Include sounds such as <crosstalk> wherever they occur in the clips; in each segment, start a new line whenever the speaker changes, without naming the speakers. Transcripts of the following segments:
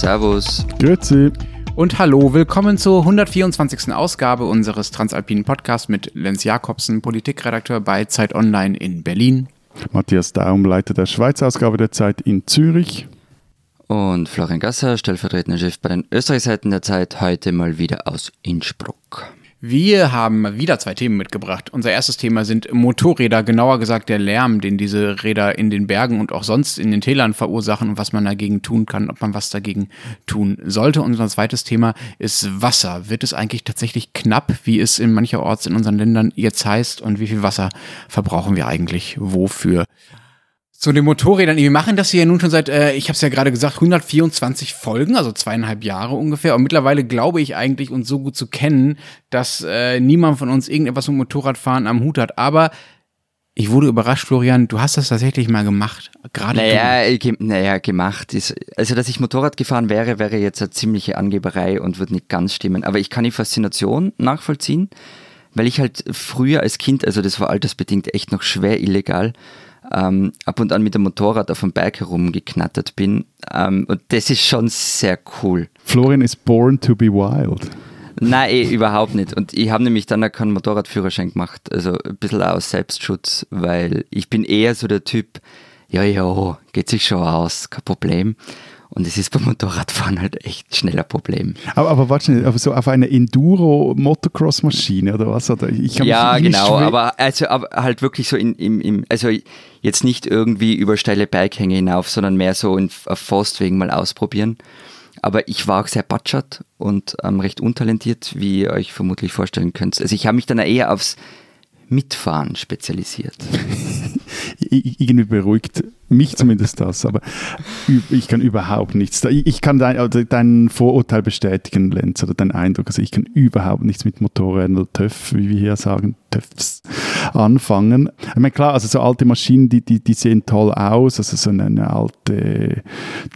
Servus.
Grüezi.
Und hallo, willkommen zur 124. Ausgabe unseres Transalpinen Podcasts mit Lenz Jakobsen, Politikredakteur bei Zeit Online in Berlin.
Matthias Daum, Leiter der Schweizer Ausgabe der Zeit in Zürich.
Und Florian Gasser, stellvertretender Chef bei den Österreichseiten der Zeit, heute mal wieder aus Innsbruck.
Wir haben wieder zwei Themen mitgebracht. Unser erstes Thema sind Motorräder, genauer gesagt der Lärm, den diese Räder in den Bergen und auch sonst in den Tälern verursachen und was man dagegen tun kann, ob man was dagegen tun sollte. Unser zweites Thema ist Wasser. Wird es eigentlich tatsächlich knapp, wie es in mancherorts in unseren Ländern jetzt heißt und wie viel Wasser verbrauchen wir eigentlich wofür? Zu den Motorrädern. Wir machen das hier nun schon seit, äh, ich habe es ja gerade gesagt, 124 Folgen, also zweieinhalb Jahre ungefähr. Und mittlerweile glaube ich eigentlich, uns so gut zu kennen, dass äh, niemand von uns irgendetwas mit Motorradfahren am Hut hat. Aber ich wurde überrascht, Florian, du hast das tatsächlich mal gemacht. Gerade
naja, ge naja, gemacht ist. Also, dass ich Motorrad gefahren wäre, wäre jetzt eine ziemliche Angeberei und würde nicht ganz stimmen. Aber ich kann die Faszination nachvollziehen, weil ich halt früher als Kind, also das war altersbedingt echt noch schwer illegal, ähm, ab und an mit dem Motorrad auf dem Berg herumgeknattert bin. Ähm, und das ist schon sehr cool.
Florian ist born to be wild.
Nein, eh, überhaupt nicht. Und ich habe nämlich dann auch keinen Motorradführerschein gemacht. Also ein bisschen aus Selbstschutz, weil ich bin eher so der Typ, ja, ja, geht sich schon aus, kein Problem. Und es ist beim Motorradfahren halt echt schnell ein Problem.
Aber, aber warte, aber so auf eine Enduro-Motocross-Maschine oder was? Oder
ich ja, genau, aber, also, aber halt wirklich so in, im, im, also jetzt nicht irgendwie über steile Berghänge hinauf, sondern mehr so in, auf Forstwegen mal ausprobieren. Aber ich war auch sehr batschert und ähm, recht untalentiert, wie ihr euch vermutlich vorstellen könnt. Also ich habe mich dann eher aufs Mitfahren spezialisiert. <laughs>
Irgendwie beruhigt mich zumindest das, aber ich kann überhaupt nichts. Ich kann dein, also dein Vorurteil bestätigen, Lenz, oder dein Eindruck. Also ich kann überhaupt nichts mit Motorrädern oder TÜV, wie wir hier sagen, TÜVs anfangen. Ich meine, klar, also so alte Maschinen, die, die, die sehen toll aus. Also so eine, eine alte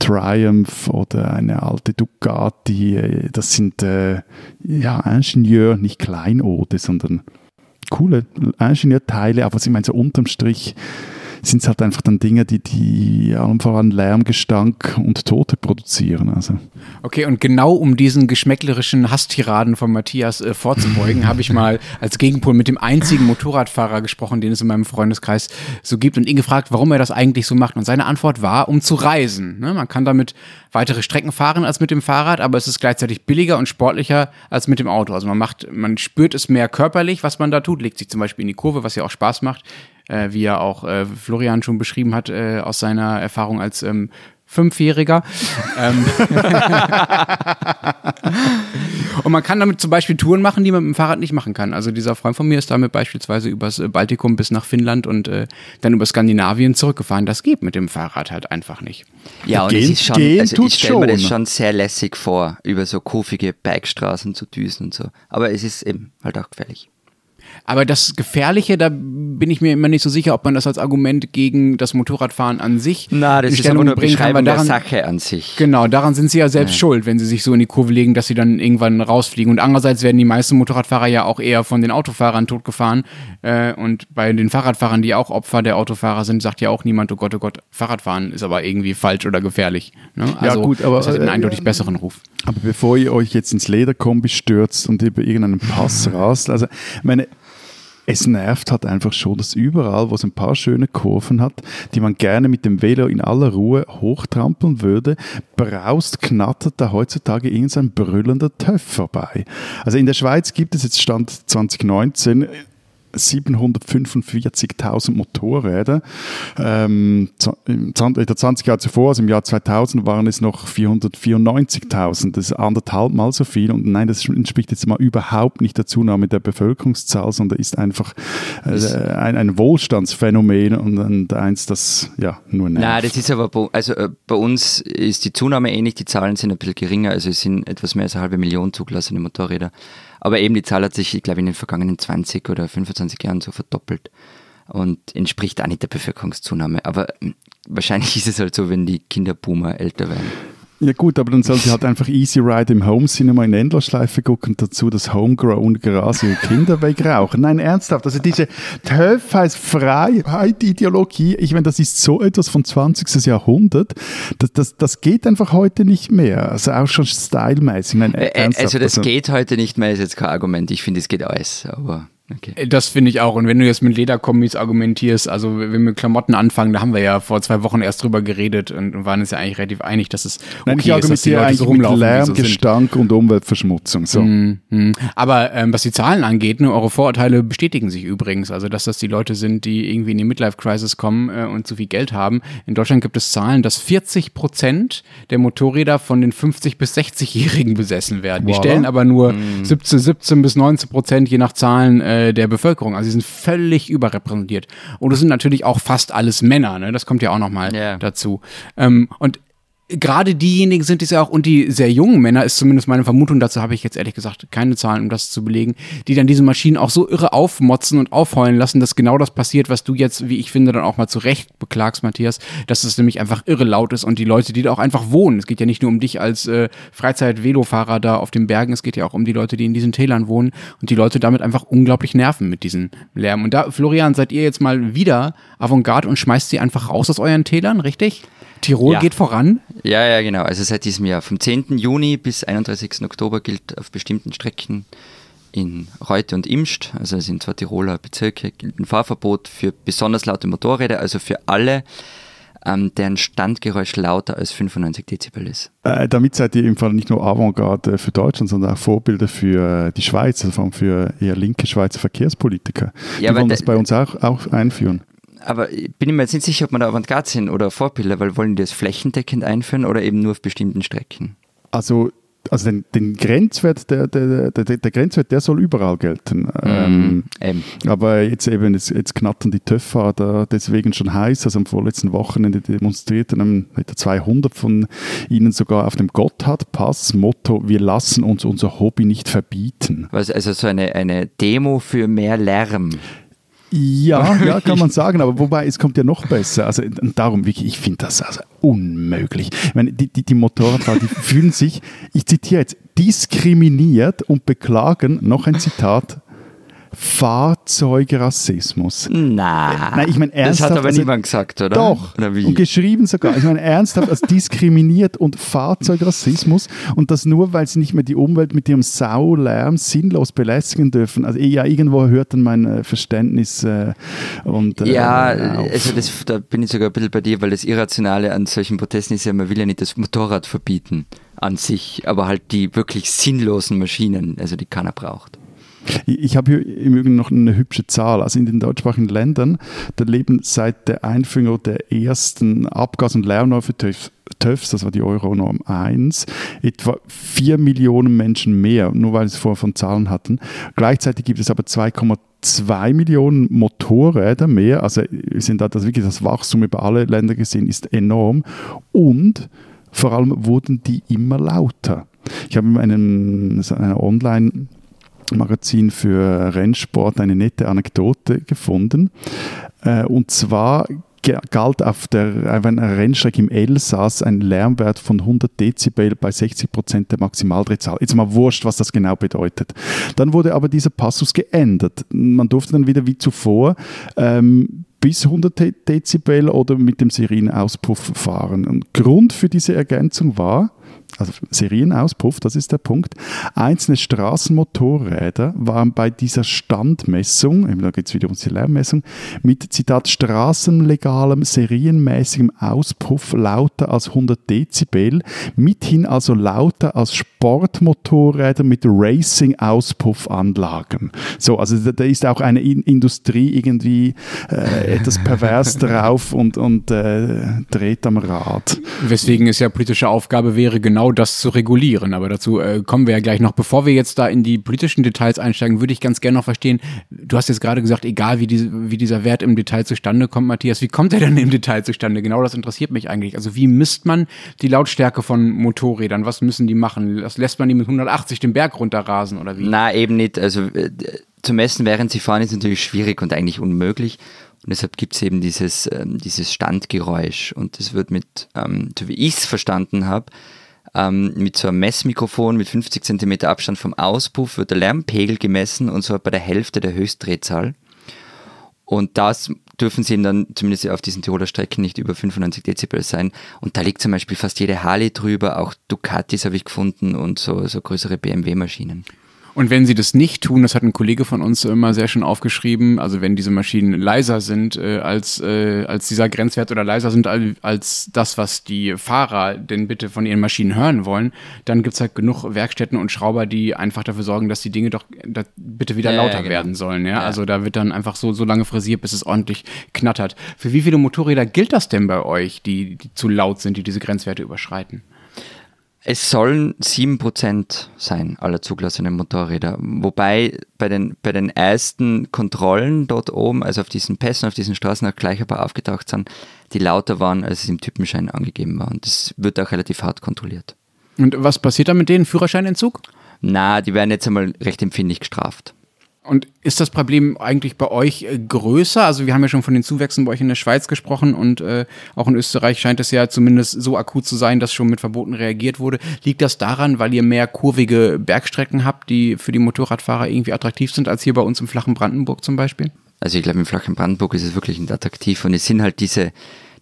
Triumph oder eine alte Ducati, das sind äh, ja Ingenieur, nicht Kleinode, sondern coole Ingenieurteile, aber was ich meine, so unterm Strich sind es halt einfach dann Dinge, die, die allem voran Lärm, Gestank und Tote produzieren. Also.
Okay, und genau um diesen geschmäcklerischen Hasstiraden von Matthias äh, vorzubeugen, habe ich mal als Gegenpol mit dem einzigen Motorradfahrer gesprochen, den es in meinem Freundeskreis so gibt und ihn gefragt, warum er das eigentlich so macht. Und seine Antwort war, um zu reisen. Ne? Man kann damit weitere Strecken fahren als mit dem Fahrrad, aber es ist gleichzeitig billiger und sportlicher als mit dem Auto. Also man macht, man spürt es mehr körperlich, was man da tut, legt sich zum Beispiel in die Kurve, was ja auch Spaß macht äh, wie ja auch äh, Florian schon beschrieben hat äh, aus seiner Erfahrung als ähm, Fünfjähriger. <laughs> Ähm. und man kann damit zum Beispiel Touren machen, die man mit dem Fahrrad nicht machen kann. Also dieser Freund von mir ist damit beispielsweise übers äh, Baltikum bis nach Finnland und äh, dann über Skandinavien zurückgefahren. Das geht mit dem Fahrrad halt einfach nicht.
Ja, und gehen, es ist schon, also ich stelle mir das schon sehr lässig vor, über so kurvige Bergstraßen zu düsen und so. Aber es ist eben halt auch gefährlich.
Aber das Gefährliche, da bin ich mir immer nicht so sicher, ob man das als Argument gegen das Motorradfahren an sich
Na, das ist aber nur bringen kann, weil daran, der Sache an sich.
Genau, daran sind sie ja selbst ja. schuld, wenn sie sich so in die Kurve legen, dass sie dann irgendwann rausfliegen. Und andererseits werden die meisten Motorradfahrer ja auch eher von den Autofahrern totgefahren. Äh, und bei den Fahrradfahrern, die auch Opfer der Autofahrer sind, sagt ja auch niemand, oh Gott, oh Gott, Fahrradfahren ist aber irgendwie falsch oder gefährlich. Ne? Also,
ja, gut, aber
das hat einen äh, eindeutig äh, besseren Ruf.
Aber bevor ihr euch jetzt ins Lederkombi stürzt und über irgendeinen Pass <laughs> rast, also meine es nervt halt einfach schon, dass überall, wo es ein paar schöne Kurven hat, die man gerne mit dem Velo in aller Ruhe hochtrampeln würde, braust, knattert da heutzutage irgendein brüllender Töff vorbei. Also in der Schweiz gibt es jetzt Stand 2019 745.000 Motorräder. Ähm, in der 20 Jahre zuvor, also im Jahr 2000, waren es noch 494.000. Das ist anderthalb Mal so viel. Und nein, das entspricht jetzt mal überhaupt nicht der Zunahme der Bevölkerungszahl, sondern ist einfach äh, ein, ein, Wohlstandsphänomen und, und, eins, das ja nur nervt.
Nein, das ist aber, bei, also äh, bei uns ist die Zunahme ähnlich, die Zahlen sind ein bisschen geringer, also es sind etwas mehr als eine halbe Million zugelassene Motorräder. Aber eben die Zahl hat sich, ich glaube, in den vergangenen 20 oder 25 Jahren so verdoppelt und entspricht auch nicht der Bevölkerungszunahme. Aber hm, wahrscheinlich <laughs> ist es halt so, wenn die Kinderboomer älter werden.
Ja gut, aber dann soll sie halt einfach Easy Ride im Home Cinema in Endlosschleife gucken und dazu das Homegrown Gras und Kinder wegrauchen. Nein, ernsthaft, also diese Freiheit-Ideologie, ich meine, das ist so etwas von 20. Jahrhundert, das, das, das geht einfach heute nicht mehr. Also auch schon stylmäßig. Nein,
also das also, geht heute nicht mehr, ist jetzt kein Argument. Ich finde, es geht alles, aber...
Okay. Äh, das finde ich auch. Und wenn du jetzt mit Lederkombis argumentierst, also wenn wir mit Klamotten anfangen, da haben wir ja vor zwei Wochen erst drüber geredet und waren uns ja eigentlich relativ einig, dass es okay Nein, ich
ist, dass die Leute so rumlaufen. Mit Lärm, so Gestank und Umweltverschmutzung. So.
Mm, mm. Aber ähm, was die Zahlen angeht, ne, eure Vorurteile bestätigen sich übrigens. Also dass das die Leute sind, die irgendwie in die Midlife-Crisis kommen äh, und zu viel Geld haben. In Deutschland gibt es Zahlen, dass 40 Prozent der Motorräder von den 50 bis 60-Jährigen besessen werden. Wow. Die stellen aber nur mm. 17, 17 bis 19 Prozent je nach Zahlen äh, äh, der Bevölkerung. Also sie sind völlig überrepräsentiert. Und es sind natürlich auch fast alles Männer, ne? Das kommt ja auch nochmal yeah. dazu. Ähm, und gerade diejenigen sind es ja auch, und die sehr jungen Männer, ist zumindest meine Vermutung, dazu habe ich jetzt ehrlich gesagt keine Zahlen, um das zu belegen, die dann diese Maschinen auch so irre aufmotzen und aufheulen lassen, dass genau das passiert, was du jetzt, wie ich finde, dann auch mal zu Recht beklagst, Matthias, dass es nämlich einfach irre laut ist und die Leute, die da auch einfach wohnen, es geht ja nicht nur um dich als äh, Freizeit-Velofahrer da auf den Bergen, es geht ja auch um die Leute, die in diesen Tälern wohnen und die Leute damit einfach unglaublich nerven mit diesem Lärm. Und da, Florian, seid ihr jetzt mal wieder Avantgarde und schmeißt sie einfach raus aus euren Tälern, richtig? Tirol ja. geht voran?
Ja, ja, genau. Also seit diesem Jahr. Vom 10. Juni bis 31. Oktober gilt auf bestimmten Strecken in Reute und Imst, also es sind zwar Tiroler Bezirke, gilt ein Fahrverbot für besonders laute Motorräder, also für alle, ähm, deren Standgeräusch lauter als 95 Dezibel ist.
Äh, damit seid ihr im Fall nicht nur Avantgarde für Deutschland, sondern auch Vorbilder für die Schweiz, also vor allem für eher linke Schweizer Verkehrspolitiker. Ja, die wollen das bei uns auch, auch einführen
aber ich bin mir jetzt nicht sicher, ob man da Avantgarde sind oder Vorbilder, weil wollen die das flächendeckend einführen oder eben nur auf bestimmten Strecken?
Also also den, den Grenzwert, der, der, der, der, Grenzwert, der soll überall gelten. Mm, ähm, aber jetzt eben, jetzt, jetzt knattern die Töpfer da deswegen schon heiß. Also am vorletzten Wochenende demonstrierten etwa 200 von ihnen sogar auf dem Gotthardpass. Motto, wir lassen uns unser Hobby nicht verbieten.
Was, also so eine, eine Demo für mehr Lärm.
Ja, <laughs> ja, kann man sagen, aber wobei, es kommt ja noch besser. Also darum, wirklich, ich finde das also unmöglich. Ich meine, die, die, die Motorradfahrer, die fühlen sich, ich zitiere jetzt, diskriminiert und beklagen, noch ein Zitat, Fahrzeugrassismus.
Na,
Nein, ich meine ernsthaft.
Das hat aber also, niemand gesagt, oder?
Doch. Oder und geschrieben sogar. Ich meine ernsthaft als diskriminiert und Fahrzeugrassismus und das nur, weil sie nicht mehr die Umwelt mit ihrem Saulärm sinnlos belästigen dürfen. Also ja, irgendwo hört dann mein äh, Verständnis äh, und
äh, Ja, also das, da bin ich sogar ein bisschen bei dir, weil das Irrationale an solchen Protesten ist ja, man will ja nicht das Motorrad verbieten an sich, aber halt die wirklich sinnlosen Maschinen, also die keiner braucht.
Ich habe hier im Übrigen noch eine hübsche Zahl. Also in den deutschsprachigen Ländern, da leben seit der Einführung der ersten Abgas- und Lärmnorm für TÜV, TÜVs, das war die Euronorm 1, etwa 4 Millionen Menschen mehr, nur weil sie es vorher von Zahlen hatten. Gleichzeitig gibt es aber 2,2 Millionen Motorräder mehr. Also sind da das wirklich das Wachstum über alle Länder gesehen ist enorm. Und vor allem wurden die immer lauter. Ich habe in einem, einer Online- Magazin für Rennsport eine nette Anekdote gefunden. Äh, und zwar galt auf der auf einer Rennstrecke im Elsass ein Lärmwert von 100 Dezibel bei 60 Prozent der Maximaldrehzahl. Jetzt mal wurscht, was das genau bedeutet. Dann wurde aber dieser Passus geändert. Man durfte dann wieder wie zuvor ähm, bis 100 Dezibel oder mit dem Serienauspuff fahren. Und Grund für diese Ergänzung war, also Serienauspuff, das ist der Punkt. Einzelne Straßenmotorräder waren bei dieser Standmessung, da geht es wieder um die Lärmmessung, mit Zitat straßenlegalem, serienmäßigem Auspuff lauter als 100 Dezibel, mithin also lauter als Sportmotorräder mit Racing-Auspuffanlagen. So, also da, ist auch eine Industrie irgendwie äh, etwas pervers <laughs> drauf und, und äh, dreht am Rad.
Weswegen es ja politische Aufgabe wäre, genau genau das zu regulieren. Aber dazu äh, kommen wir ja gleich noch. Bevor wir jetzt da in die politischen Details einsteigen, würde ich ganz gerne noch verstehen, du hast jetzt gerade gesagt, egal wie, die, wie dieser Wert im Detail zustande kommt, Matthias, wie kommt er denn im Detail zustande? Genau das interessiert mich eigentlich. Also wie misst man die Lautstärke von Motorrädern? Was müssen die machen? Das lässt man die mit 180 den Berg runterrasen oder wie?
Na, eben nicht. Also äh, zu messen, während sie fahren, ist natürlich schwierig und eigentlich unmöglich. Und deshalb gibt es eben dieses, ähm, dieses Standgeräusch. Und das wird mit, ähm, so wie ich es verstanden habe, Ähm, mit so einem Messmikrofon mit 50 cm Abstand vom Auspuff wird der Lärmpegel gemessen und zwar bei der Hälfte der Höchstdrehzahl. Und das dürfen sie dann zumindest auf diesen Tiroler Strecken nicht über 95 Dezibel sein. Und da liegt zum Beispiel fast jede Harley drüber, auch Ducatis habe ich gefunden und so, so größere BMW-Maschinen.
Und wenn sie das nicht tun, das hat ein Kollege von uns immer sehr schön aufgeschrieben, also wenn diese Maschinen leiser sind äh, als, äh, als dieser Grenzwert oder leiser sind als, als das, was die Fahrer denn bitte von ihren Maschinen hören wollen, dann gibt's halt genug Werkstätten und Schrauber, die einfach dafür sorgen, dass die Dinge doch da bitte wieder
Ja,
lauter
ja, genau.
werden sollen. Ja?
Ja.
Also da wird dann einfach so, so lange frisiert, bis es ordentlich knattert. Für wie viele Motorräder gilt das denn bei euch, die, die zu laut sind, die diese Grenzwerte überschreiten?
Es sollen 7% sein, aller zugelassenen Motorräder. Wobei bei den, bei den ersten Kontrollen dort oben, also auf diesen Pässen, auf diesen Straßen auch gleich ein paar aufgetaucht sind, die lauter waren, als es im Typenschein angegeben war. Und das wird auch relativ hart kontrolliert.
Und was passiert dann mit denen? Führerscheinentzug?
Na, die werden jetzt einmal recht empfindlich gestraft.
Und ist das Problem eigentlich bei euch äh, größer? Also wir haben ja schon von den Zuwächsen bei euch in der Schweiz gesprochen und äh, auch in Österreich scheint es ja zumindest so akut zu sein, dass schon mit Verboten reagiert wurde. Liegt das daran, weil ihr mehr kurvige Bergstrecken habt, die für die Motorradfahrer irgendwie attraktiv sind, als hier bei uns im flachen Brandenburg zum Beispiel?
Also ich glaube, im flachen Brandenburg ist es wirklich nicht attraktiv. Und es sind halt diese,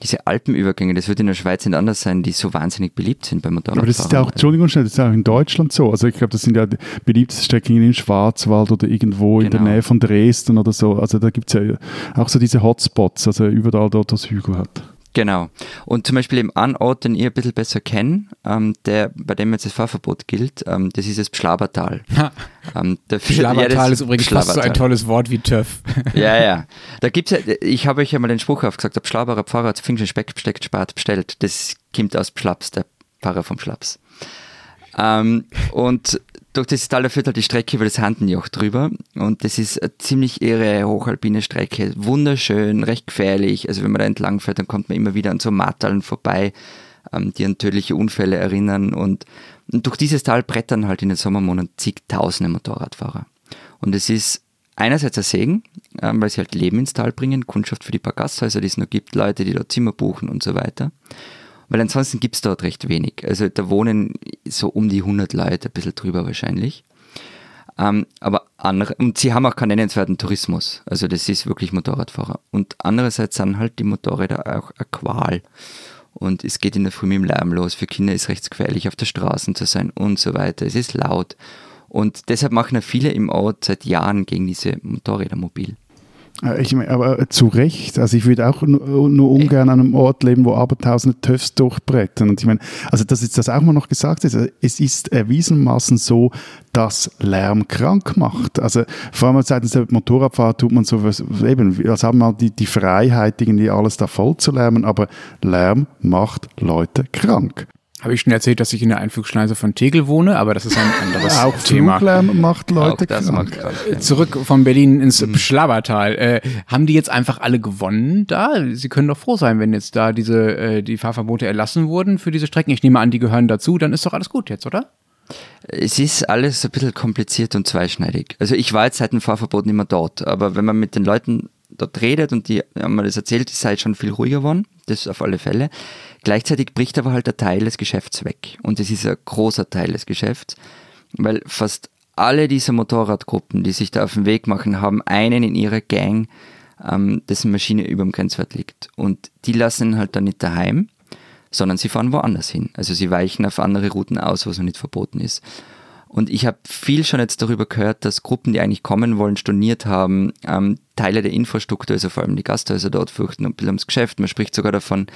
diese Alpenübergänge, das wird in der Schweiz nicht anders sein, die so wahnsinnig beliebt sind beim Motorradfahren.
Aber das ist ja auch, Entschuldigung, schnell, das ist ja auch in Deutschland so. Also ich glaube, das sind ja die beliebtesten Strecken im Schwarzwald oder irgendwo in der
Genau.
Nähe von Dresden oder so. Also da gibt es ja auch so diese Hotspots, also überall dort, wo es Hügel hat.
Genau. Und zum Beispiel im einen Ort, den ich ein bisschen besser kenne, ähm, der, bei dem jetzt das Fahrverbot gilt, ähm, das ist das Pschlabertal. <laughs> ähm, der-
Schlabertal
ja,
ist übrigens fast so ein
Pschlabertal.
tolles Wort wie TÜV. <laughs>
Ja, ja. Da gibt's ja, ich habe euch ja mal den Spruch aufgesagt, der Pschlaberer Pfarrer hat Pfingsten Speck besteckt, spart, bestellt. Das kommt aus Pschlaps, der Pfarrer vom Schlaps. Ähm, und durch das Tal führt halt die Strecke über das Handenjoch drüber. Und das ist eine ziemlich irre hochalpine Strecke. Wunderschön, recht gefährlich. Also wenn man da entlang fährt, dann kommt man immer wieder an so Matterln vorbei, ähm, die an tödliche Unfälle erinnern. Und, und durch dieses Tal brettern halt in den Sommermonaten zigtausende Motorradfahrer. Und es ist einerseits ein Segen, ähm, weil sie halt Leben ins Tal bringen, Kundschaft für die paar Gasthäuser, die es noch gibt, Leute, die dort Zimmer buchen und so weiter. Weil ansonsten gibt es dort recht wenig. Also da wohnen so um die 100 Leute, ein bisschen drüber wahrscheinlich. Ähm, aber andere, und sie haben auch keinen nennenswerten Tourismus. Also das ist wirklich Motorradfahrer. Und andererseits sind halt die Motorräder auch eine Qual. Und es geht in der Früh mit dem Lärm los. Für Kinder ist es recht gefährlich, auf der Straße zu sein und so weiter. Es ist laut. Und deshalb machen ja viele im Ort seit Jahren gegen diese Motorräder mobil.
Äh, Ich meine, aber äh, zu Recht. Also ich würde auch nur, nur ungern an einem Ort leben, wo abertausende TÜVs durchbrettern. Und ich meine, also dass jetzt das auch mal noch gesagt ist, es ist erwiesenermaßen so, dass Lärm krank macht. Also vor allem seitens der Motorradfahrer tut man so, was, eben, als haben wir die, die Freiheit, irgendwie alles da voll zu lärmen, aber Lärm macht Leute krank.
Habe ich schon erzählt, dass ich in der Einflugschneise von Tegel wohne, aber das ist ein anderes
Auch
Thema.
Fluglärm macht Leute
auch das
krank.
macht krank. ja.
Zurück von Berlin ins Schlabbertal. Äh, haben die jetzt einfach alle gewonnen da? Sie können doch froh sein, wenn jetzt da diese äh, die Fahrverbote erlassen wurden für diese Strecken. Ich nehme an, die gehören dazu. Dann ist doch alles gut jetzt, oder?
Es ist alles ein bisschen kompliziert und zweischneidig. Also ich war jetzt seit dem Fahrverbot nicht mehr dort, aber wenn man mit den Leuten dort redet und die haben mir das erzählt, ist halt schon viel ruhiger geworden, das auf alle Fälle. Gleichzeitig bricht aber halt ein Teil des Geschäfts weg und das ist ein großer Teil des Geschäfts, weil fast alle diese Motorradgruppen, die sich da auf den Weg machen, haben einen in ihrer Gang, ähm, dessen Maschine über dem Grenzwert liegt und die lassen ihn halt dann nicht daheim, sondern sie fahren woanders hin. Also sie weichen auf andere Routen aus, was noch nicht verboten ist. Und ich habe viel schon jetzt darüber gehört, dass Gruppen, die eigentlich kommen wollen, storniert haben, ähm, Teile der Infrastruktur, also vor allem die Gasthäuser dort fürchten und ums Geschäft. Man spricht sogar davon,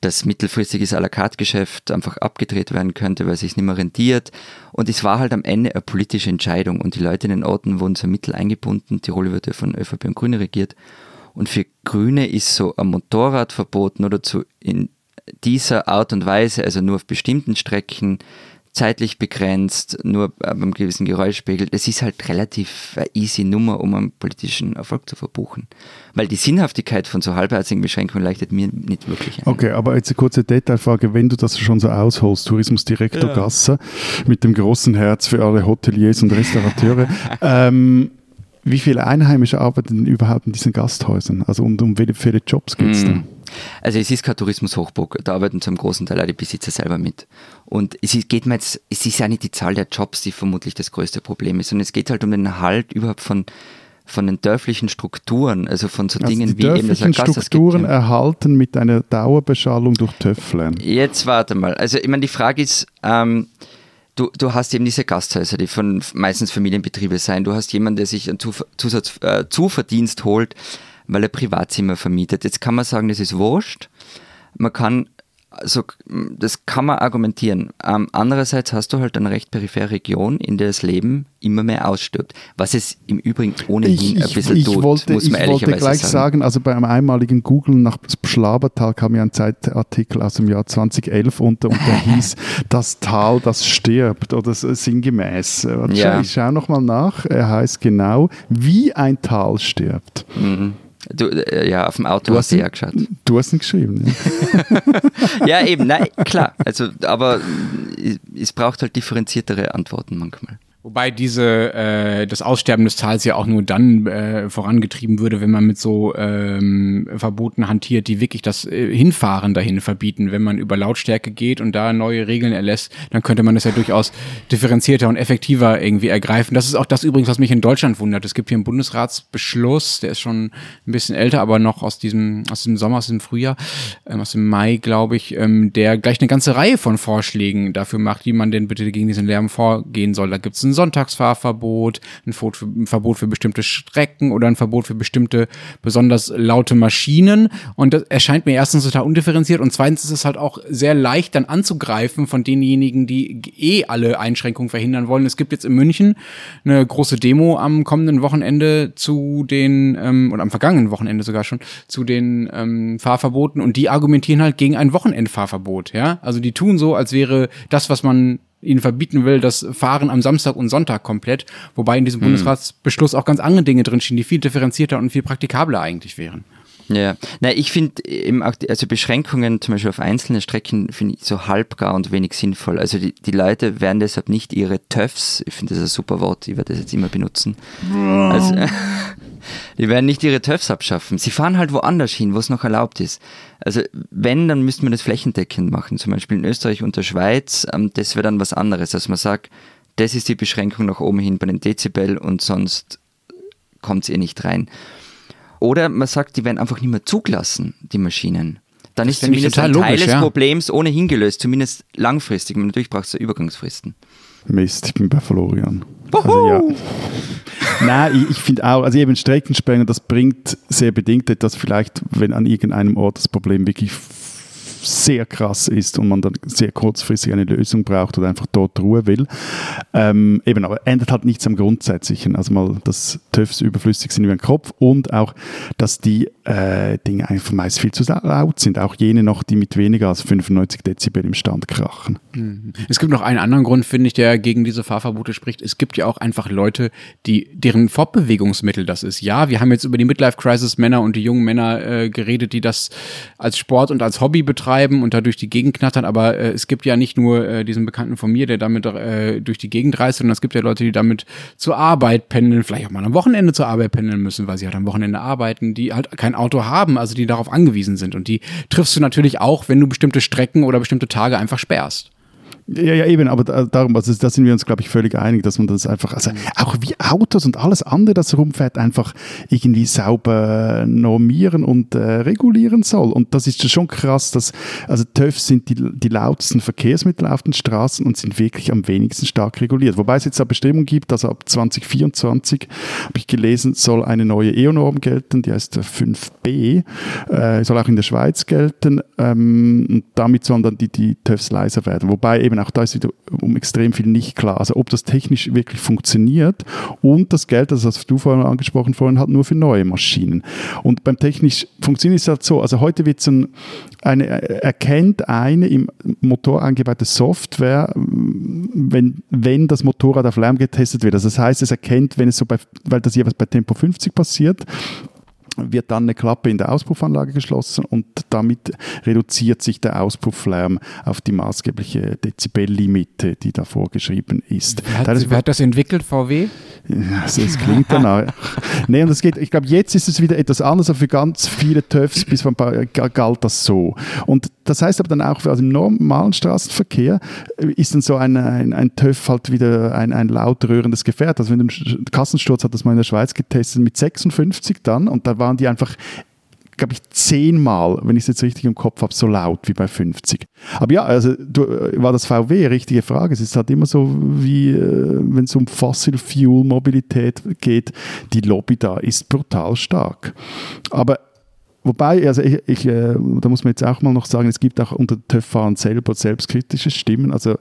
dass mittelfristiges à la carte Geschäft einfach abgedreht werden könnte, weil es sich nicht mehr rentiert. Und es war halt am Ende eine politische Entscheidung und die Leute in den Orten wurden so Mittel eingebunden. Tirol wird ja von ÖVP und Grüne regiert. Und für Grüne ist so ein Motorradverbot nur dazu in dieser Art und Weise, also nur auf bestimmten Strecken, zeitlich begrenzt, nur beim gewissen Geräuschpegel, das ist halt relativ eine easy Nummer, um einen politischen Erfolg zu verbuchen. Weil die Sinnhaftigkeit von so halbherzigen Beschränkungen leuchtet mir nicht wirklich ein.
Okay, aber jetzt eine kurze Detailfrage, wenn du das schon so ausholst, Tourismusdirektor Gasser mit dem großen Herz für alle Hoteliers und Restaurateure, <laughs> ähm, wie viele Einheimische arbeiten denn überhaupt in diesen Gasthäusern? Also und um wie viele Jobs geht es da?
Also es ist kein Tourismushochburg, da arbeiten zum großen Teil auch die Besitzer selber mit. Und es ist, geht mir jetzt, es ist ja nicht die Zahl der Jobs, die vermutlich das größte Problem ist, sondern es geht halt um den Erhalt überhaupt von, von den dörflichen Strukturen, also von so
Also
Dingen wie eben das gibt
Strukturen
ja-
erhalten mit einer Dauerbeschallung durch Töffler.
Jetzt warte mal. Also ich meine, die Frage ist, ähm, du, du hast eben diese Gasthäuser, die von meistens Familienbetriebe sein. Du hast jemanden, der sich einen Zusatz, äh, Zuverdienst holt, weil er Privatzimmer vermietet. Jetzt kann man sagen, das ist wurscht. Man kann, also das kann man argumentieren. Ähm, andererseits hast du halt eine recht periphere Region, in der das Leben immer mehr ausstirbt. Was es im Übrigen ohnehin
Ich,
ein
ich,
bisschen
ich
tut,
wollte,
muss
ich
man
wollte
ehrlicherweise
gleich
sagen.
sagen. also bei einem einmaligen Googlen nach Schlabertal kam ja ein Zeitartikel aus dem Jahr 2011 unter und der <laughs> hieß Das Tal, das stirbt oder so sinngemäß.
Ja.
Ich schaue nochmal nach. Er heißt genau, wie ein Tal stirbt.
Mhm. Du, äh, ja, auf dem Auto
Du
hast
ihn-
ja geschaut.
Du hast ihn geschrieben. Ja? <laughs>
Ja, eben, nein, klar. Also, aber es braucht halt differenziertere Antworten manchmal.
Wobei diese, äh, das Aussterben des Tals ja auch nur dann äh, vorangetrieben würde, wenn man mit so ähm, Verboten hantiert, die wirklich das äh, Hinfahren dahin verbieten. Wenn man über Lautstärke geht und da neue Regeln erlässt, dann könnte man das ja durchaus differenzierter und effektiver irgendwie ergreifen. Das ist auch das übrigens, was mich in Deutschland wundert. Es gibt hier einen Bundesratsbeschluss, der ist schon ein bisschen älter, aber noch aus diesem, aus dem Sommer, aus dem Frühjahr, ähm, aus dem Mai, glaube ich, ähm, der gleich eine ganze Reihe von Vorschlägen dafür macht, wie man denn bitte gegen diesen Lärm vorgehen soll. Da gibt es ein Sonntagsfahrverbot, ein, Verbot für bestimmte Strecken oder ein Verbot für bestimmte besonders laute Maschinen. Und das erscheint mir erstens total undifferenziert und zweitens ist es halt auch sehr leicht dann anzugreifen von denjenigen, die eh alle Einschränkungen verhindern wollen. Es gibt jetzt in München eine große Demo am kommenden Wochenende zu den, ähm, oder am vergangenen Wochenende sogar schon, zu den ähm, Fahrverboten und die argumentieren halt gegen ein Wochenendfahrverbot. Ja? Also die tun so, als wäre das, was man ihnen verbieten will, das Fahren am Samstag und Sonntag komplett, wobei in diesem Bundesratsbeschluss auch ganz andere Dinge drinstehen, die viel differenzierter und viel praktikabler eigentlich wären.
Ja, na, ich finde eben auch, die, also Beschränkungen zum Beispiel auf einzelne Strecken finde ich so halbgar und wenig sinnvoll. Also die, die Leute werden deshalb nicht ihre TÖFs, ich finde das ein super Wort, ich werde das jetzt immer benutzen. Also, <laughs> <laughs> die werden nicht ihre TÖFs abschaffen. Sie fahren halt woanders hin, wo es noch erlaubt ist. Also wenn, dann müsste man das flächendeckend machen. Zum Beispiel in Österreich und der Schweiz, ähm, das wäre dann was anderes, dass man sagt, das ist die Beschränkung nach oben hin bei den Dezibel und sonst kommt es eh nicht rein. Oder man sagt, die werden einfach nicht mehr zugelassen, die Maschinen. Dann ist
fänd ich
zumindest ein Teil
logisch,
des
ja.
Problems ohnehin gelöst, zumindest langfristig. Natürlich braucht es da Übergangsfristen.
Mist, ich bin bei Florian. Also, ja. <laughs> Nein, ich, ich finde auch, also eben Streckensperren, das bringt sehr bedingt etwas, vielleicht, wenn an irgendeinem Ort das Problem wirklich sehr krass ist und man dann sehr kurzfristig eine Lösung braucht oder einfach dort Ruhe will. Ähm, eben, aber ändert halt nichts am Grundsätzlichen. Also mal, dass TÜVs überflüssig sind über den Kopf und auch, dass die äh, Dinge einfach meist viel zu laut sind. Auch jene noch, die mit weniger als 95 Dezibel im Stand krachen.
Es gibt noch einen anderen Grund, finde ich, der gegen diese Fahrverbote spricht. Es gibt ja auch einfach Leute, die deren Fortbewegungsmittel das ist. Ja, wir haben jetzt über die Midlife Crisis Männer und die jungen Männer äh, geredet, die das als Sport und als Hobby betreiben und da durch die Gegend knattern. Aber äh, es gibt ja nicht nur äh, diesen Bekannten von mir, der damit äh, durch die Gegend reist, sondern es gibt ja Leute, die damit zur Arbeit pendeln, vielleicht auch mal am Wochenende zur Arbeit pendeln müssen, weil sie halt am Wochenende arbeiten, die halt kein Auto haben, also die darauf angewiesen sind. Und die triffst du natürlich auch, wenn du bestimmte Strecken oder bestimmte Tage einfach sperrst.
Ja, ja, eben, aber da- darum, also da sind wir uns, glaube ich, völlig einig, dass man das einfach, also auch wie Autos und alles andere, das rumfährt, einfach irgendwie sauber normieren und äh, regulieren soll. Und das ist schon krass, dass, also TÜV sind die, die lautesten Verkehrsmittel auf den Straßen und sind wirklich am wenigsten stark reguliert. Wobei es jetzt eine Bestimmung gibt, also ab 2024, habe ich gelesen, soll eine neue EU-Norm gelten, die heißt 5b, äh, soll auch in der Schweiz gelten ähm, und damit sollen dann die, die TÜVs leiser werden. Wobei eben auch da ist wieder um extrem viel nicht klar. Also ob das technisch wirklich funktioniert und das Geld, das hast du vorhin angesprochen, vorhin halt nur für neue Maschinen. Und beim technisch funktioniert es halt so, also heute wird so ein, eine, erkennt eine im Motor eingebaute Software, wenn, wenn das Motorrad auf Lärm getestet wird. Also das heißt, es erkennt, wenn es so bei, weil das jeweils bei Tempo 50 passiert, wird dann eine Klappe in der Auspuffanlage geschlossen und damit reduziert sich der Auspufflärm auf die maßgebliche Dezibellimite, die da vorgeschrieben ist.
Wer hat, wer hat das entwickelt, VW?
Also es klingt danach. <laughs> nee, und es geht, ich glaube, jetzt ist es wieder etwas anders, aber für ganz viele TÜVs bis vor ein paar galt das so. Und das heißt aber dann auch, also im normalen Straßenverkehr äh, ist dann so ein, ein, ein TÜV halt wieder ein, ein laut rührendes Gefährt. Also wenn einen Kassensturz hat das mal in der Schweiz getestet mit 56 dann und da waren die einfach glaube ich, zehnmal, wenn ich es jetzt richtig im Kopf habe, so laut wie bei 50. Aber ja, also du, äh, war das VW, richtige Frage. Es ist halt immer so, wie äh, wenn es um Fossil Fuel Mobilität geht, die Lobby da ist brutal stark. Aber Wobei, also ich, ich äh, da muss man jetzt auch mal noch sagen, es gibt auch unter TÜV-Fahrern selber selbstkritische Stimmen, also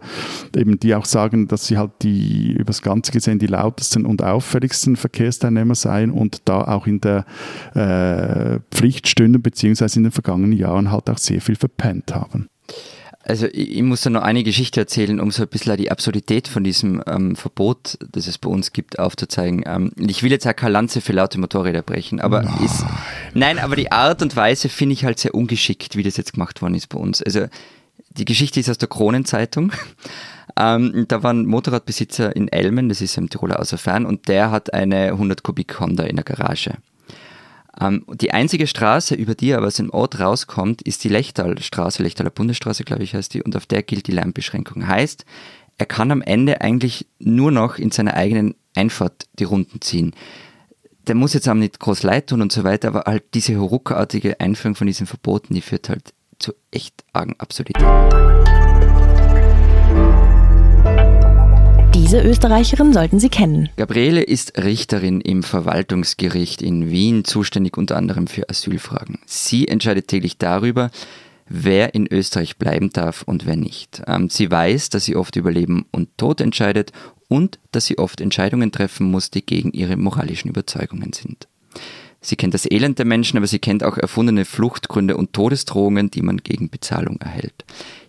eben die auch sagen, dass sie halt die übers Ganze gesehen die lautesten und auffälligsten Verkehrsteilnehmer seien und da auch in der äh, Pflichtstunde beziehungsweise in den vergangenen Jahren halt auch sehr viel verpennt haben.
Also ich, ich, muss da noch eine Geschichte erzählen, um so ein bisschen die Absurdität von diesem ähm, Verbot, das es bei uns gibt, aufzuzeigen. Ähm, ich will jetzt auch keine Lanze für laute Motorräder brechen, aber nein. Ist, nein, aber die Art und Weise finde ich halt sehr ungeschickt, wie das jetzt gemacht worden ist bei uns. Also die Geschichte ist aus der Kronenzeitung. <laughs> Ähm, da war ein Motorradbesitzer in Elmen, das ist im Tiroler Außerfern, und der hat eine 100 Kubik Honda in der Garage. Ähm, die einzige Straße, über die er aus dem Ort rauskommt, ist die Lechtalstraße, Lechtaler Bundesstraße, glaube ich, heißt die, und auf der gilt die Lärmbeschränkung. Heißt, er kann am Ende eigentlich nur noch in seiner eigenen Einfahrt die Runden ziehen. Der muss jetzt auch nicht groß leid tun und so weiter, aber halt diese ruckartige Einführung von diesen Verboten, die führt halt zu echt argen Absurditäten.
Diese Österreicherin sollten Sie kennen.
Gabriele ist Richterin im Verwaltungsgericht in Wien, zuständig unter anderem für Asylfragen. Sie entscheidet täglich darüber, wer in Österreich bleiben darf und wer nicht. Ähm, sie weiß, dass sie oft über Leben und Tod entscheidet und dass sie oft Entscheidungen treffen muss, die gegen ihre moralischen Überzeugungen sind. Sie kennt das Elend der Menschen, aber sie kennt auch erfundene Fluchtgründe und Todesdrohungen, die man gegen Bezahlung erhält.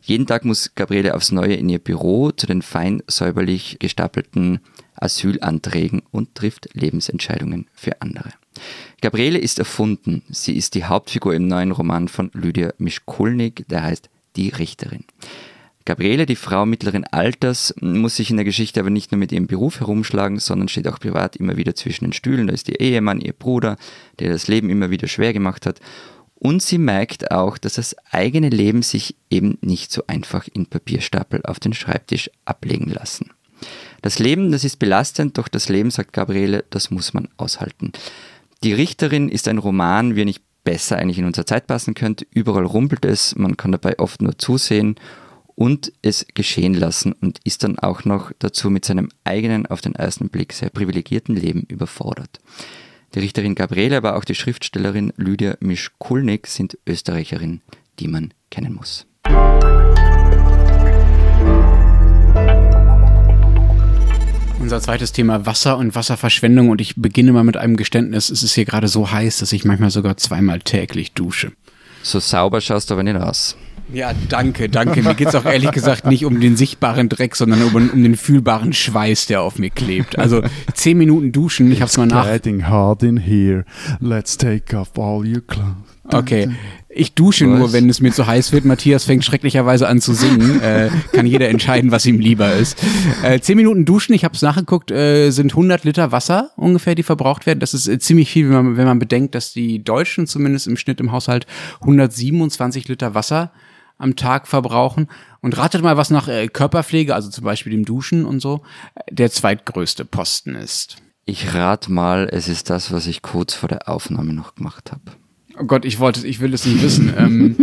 Jeden Tag muss Gabriele aufs Neue in ihr Büro zu den fein säuberlich gestapelten Asylanträgen und trifft Lebensentscheidungen für andere. Gabriele ist erfunden. Sie ist die Hauptfigur im neuen Roman von Lydia Mischkulnik, der heißt Die Richterin. Gabriele, die Frau mittleren Alters, muss sich in der Geschichte aber nicht nur mit ihrem Beruf herumschlagen, sondern steht auch privat immer wieder zwischen den Stühlen. Da ist ihr Ehemann, ihr Bruder, der das Leben immer wieder schwer gemacht hat. Und sie merkt auch, dass das eigene Leben sich eben nicht so einfach in Papierstapel auf den Schreibtisch ablegen lassen. Das Leben, das ist belastend, doch das Leben, sagt Gabriele, das muss man aushalten. Die Richterin ist ein Roman, wie er nicht besser eigentlich in unsere Zeit passen könnte. Überall rumpelt es, man kann dabei oft nur zusehen und es geschehen lassen und ist dann auch noch dazu mit seinem eigenen, auf den ersten Blick sehr privilegierten Leben überfordert. Die Richterin Gabriele, aber auch die Schriftstellerin Lydia Mischkulnik sind Österreicherinnen, die man kennen muss.
Unser zweites Thema Wasser und Wasserverschwendung und ich beginne mal mit einem Geständnis. Es ist hier gerade so heiß, dass ich manchmal sogar zweimal täglich dusche.
So sauber schaust du aber nicht aus.
Ja, danke, danke. Mir geht es auch ehrlich gesagt nicht um den sichtbaren Dreck, sondern um, um, den fühlbaren Schweiß, der auf mir klebt. Also zehn Minuten duschen, ich hab's mal nach.
getting hard in here. Let's take off all your clothes.
Okay, ich dusche was? nur, wenn es mir zu heiß wird. Matthias fängt schrecklicherweise an zu singen. Äh, kann jeder entscheiden, was ihm lieber ist. Äh, zehn Minuten duschen, ich habe es nachgeguckt, äh, sind 100 Liter Wasser ungefähr, die verbraucht werden. Das ist äh, ziemlich viel, wenn man, wenn man bedenkt, dass die Deutschen zumindest im Schnitt im Haushalt 127 Liter Wasser am Tag verbrauchen. Und ratet mal, was nach äh, Körperpflege, also zum Beispiel dem Duschen und so, der zweitgrößte Posten ist.
Ich rate mal, es ist das, was ich kurz vor der Aufnahme noch gemacht habe.
Oh Gott, ich wollte, ich will es nicht wissen. <laughs> ähm,